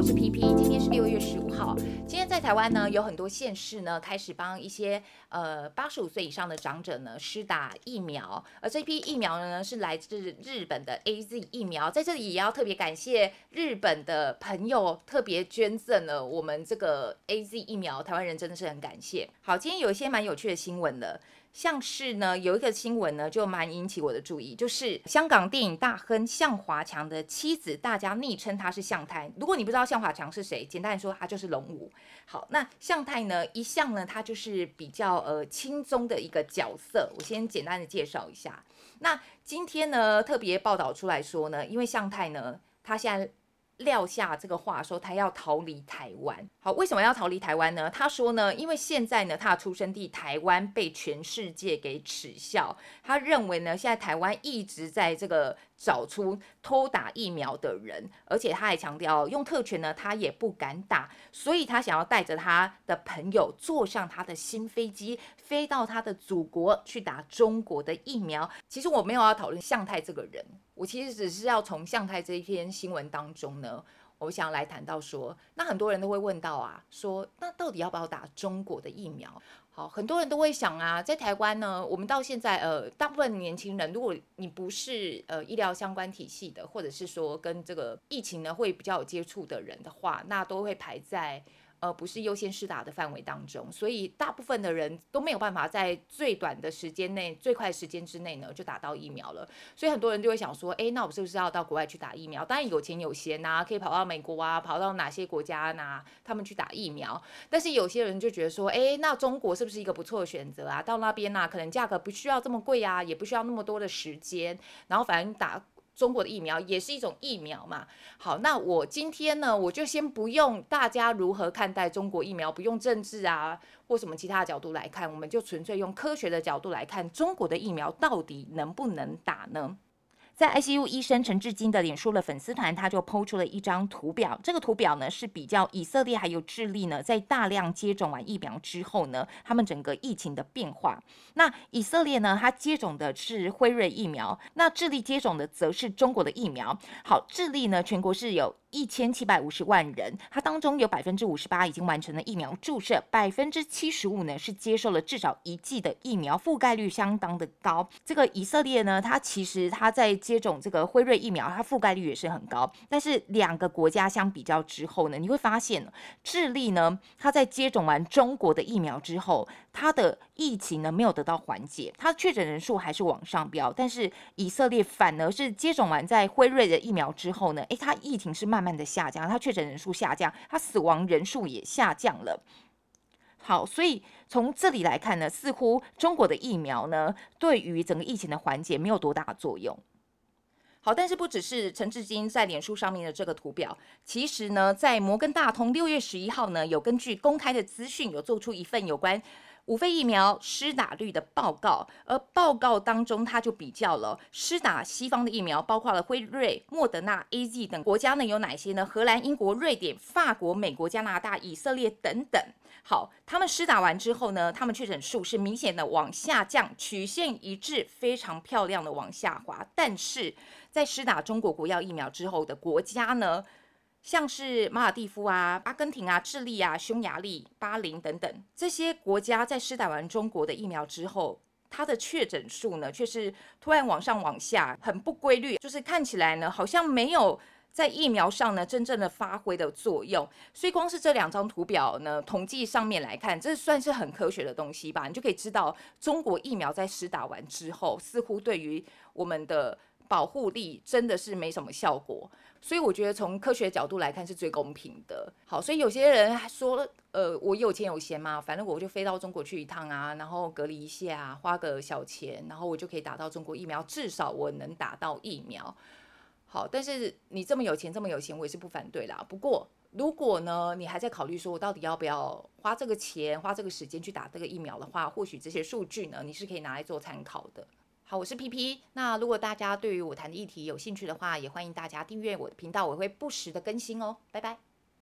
我是 PP，今天是六月十五号。今天在台湾呢，有很多县市呢开始帮一些呃八十五岁以上的长者呢施打疫苗，而这批疫苗呢是来自日本的 AZ 疫苗，在这里也要特别感谢日本的朋友特别捐赠了我们这个 AZ 疫苗，台湾人真的是很感谢。好，今天有一些蛮有趣的新闻的。像是呢，有一个新闻呢，就蛮引起我的注意，就是香港电影大亨向华强的妻子，大家昵称他是向太。如果你不知道向华强是谁，简单来说，他就是龙五。好，那向太呢，一向呢，他就是比较呃轻松的一个角色。我先简单的介绍一下。那今天呢，特别报道出来说呢，因为向太呢，他现在。撂下这个话说，他要逃离台湾。好，为什么要逃离台湾呢？他说呢，因为现在呢，他的出生地台湾被全世界给耻笑。他认为呢，现在台湾一直在这个。找出偷打疫苗的人，而且他还强调用特权呢，他也不敢打，所以他想要带着他的朋友坐上他的新飞机，飞到他的祖国去打中国的疫苗。其实我没有要讨论向太这个人，我其实只是要从向太这一篇新闻当中呢，我想来谈到说，那很多人都会问到啊，说那到底要不要打中国的疫苗？好，很多人都会想啊，在台湾呢，我们到现在呃，大部分年轻人，如果你不是呃医疗相关体系的，或者是说跟这个疫情呢会比较有接触的人的话，那都会排在。呃，不是优先施打的范围当中，所以大部分的人都没有办法在最短的时间内、最快时间之内呢就打到疫苗了。所以很多人就会想说，诶，那我是不是要到国外去打疫苗？当然有钱有闲呐，可以跑到美国啊，跑到哪些国家呐，他们去打疫苗。但是有些人就觉得说，诶，那中国是不是一个不错的选择啊？到那边呐，可能价格不需要这么贵啊，也不需要那么多的时间，然后反正打。中国的疫苗也是一种疫苗嘛。好，那我今天呢，我就先不用大家如何看待中国疫苗，不用政治啊或什么其他的角度来看，我们就纯粹用科学的角度来看，中国的疫苗到底能不能打呢？在 ICU 医生陈志金的脸书的粉丝团，他就 PO 出了一张图表。这个图表呢是比较以色列还有智利呢，在大量接种完疫苗之后呢，他们整个疫情的变化。那以色列呢，它接种的是辉瑞疫苗，那智利接种的则是中国的疫苗。好，智利呢，全国是有。一千七百五十万人，它当中有百分之五十八已经完成了疫苗注射，百分之七十五呢是接受了至少一剂的疫苗，覆盖率相当的高。这个以色列呢，它其实它在接种这个辉瑞疫苗，它覆盖率也是很高。但是两个国家相比较之后呢，你会发现智利呢，它在接种完中国的疫苗之后，它的疫情呢没有得到缓解，它确诊人数还是往上飙。但是以色列反而是接种完在辉瑞的疫苗之后呢，诶，它疫情是慢。慢慢的下降，它确诊人数下降，它死亡人数也下降了。好，所以从这里来看呢，似乎中国的疫苗呢，对于整个疫情的缓解没有多大的作用。好，但是不只是陈志金在脸书上面的这个图表，其实呢，在摩根大通六月十一号呢，有根据公开的资讯，有做出一份有关。五费疫苗施打率的报告，而报告当中，他就比较了施打西方的疫苗，包括了辉瑞、莫德纳、AZ 等国家呢有哪些呢？荷兰、英国、瑞典、法国、美国、加拿大、以色列等等。好，他们施打完之后呢，他们确诊数是明显的往下降，曲线一致，非常漂亮的往下滑。但是在施打中国国药疫苗之后的国家呢？像是马尔地夫啊、阿根廷啊、智利啊、匈牙利、巴林等等这些国家，在施打完中国的疫苗之后，它的确诊数呢，却是突然往上往下，很不规律，就是看起来呢，好像没有在疫苗上呢真正的发挥的作用。所以，光是这两张图表呢，统计上面来看，这算是很科学的东西吧？你就可以知道，中国疫苗在施打完之后，似乎对于我们的保护力真的是没什么效果。所以我觉得从科学角度来看是最公平的。好，所以有些人还说，呃，我有钱有闲嘛，反正我就飞到中国去一趟啊，然后隔离一下，花个小钱，然后我就可以打到中国疫苗，至少我能打到疫苗。好，但是你这么有钱，这么有钱，我也是不反对啦。不过如果呢，你还在考虑说我到底要不要花这个钱，花这个时间去打这个疫苗的话，或许这些数据呢，你是可以拿来做参考的。好，我是 PP。那如果大家对于我谈的议题有兴趣的话，也欢迎大家订阅我的频道，我会不时的更新哦。拜拜。